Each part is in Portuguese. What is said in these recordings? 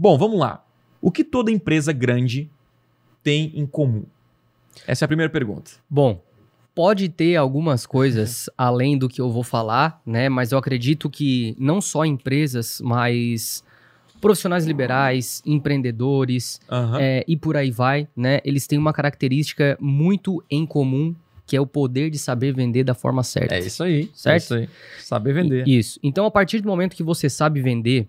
Bom, vamos lá. O que toda empresa grande tem em comum? Essa é a primeira pergunta. Bom, pode ter algumas coisas além do que eu vou falar, né? Mas eu acredito que não só empresas, mas profissionais liberais, empreendedores Aham. é, e por aí vai, né? Eles têm uma característica muito em comum, que é o poder de saber vender da forma certa. É isso aí. Certo? É isso aí. Saber vender. Isso. Então, a partir do momento que você sabe vender,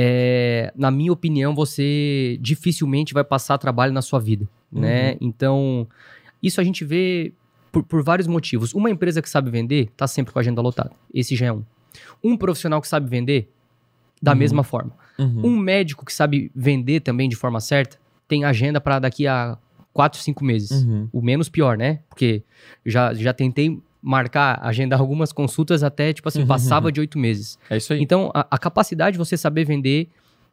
é, na minha opinião, você dificilmente vai passar trabalho na sua vida, né? Então, isso a gente vê por, por vários motivos. Uma empresa que sabe vender, tá sempre com a agenda lotada. Esse já é um. Um profissional que sabe vender, da Uhum. mesma forma. Uhum. Um médico que sabe vender também de forma certa, tem agenda para daqui a 4, 5 meses. Uhum. O menos pior, né? Porque já, já tentei marcar, agendar algumas consultas até, tipo assim, passava de oito meses. É isso aí. Então, a, a capacidade de você saber vender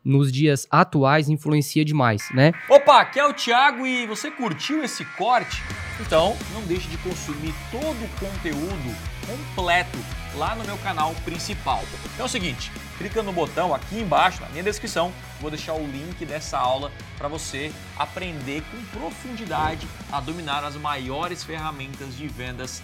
nos dias atuais influencia demais, né? Opa, aqui é o Thiago e você curtiu esse corte? Então não deixe de consumir todo o conteúdo completo lá no meu canal principal. Então é o seguinte, clica no botão aqui embaixo na minha descrição, vou deixar o link dessa aula para você aprender com profundidade a dominar as maiores ferramentas de vendas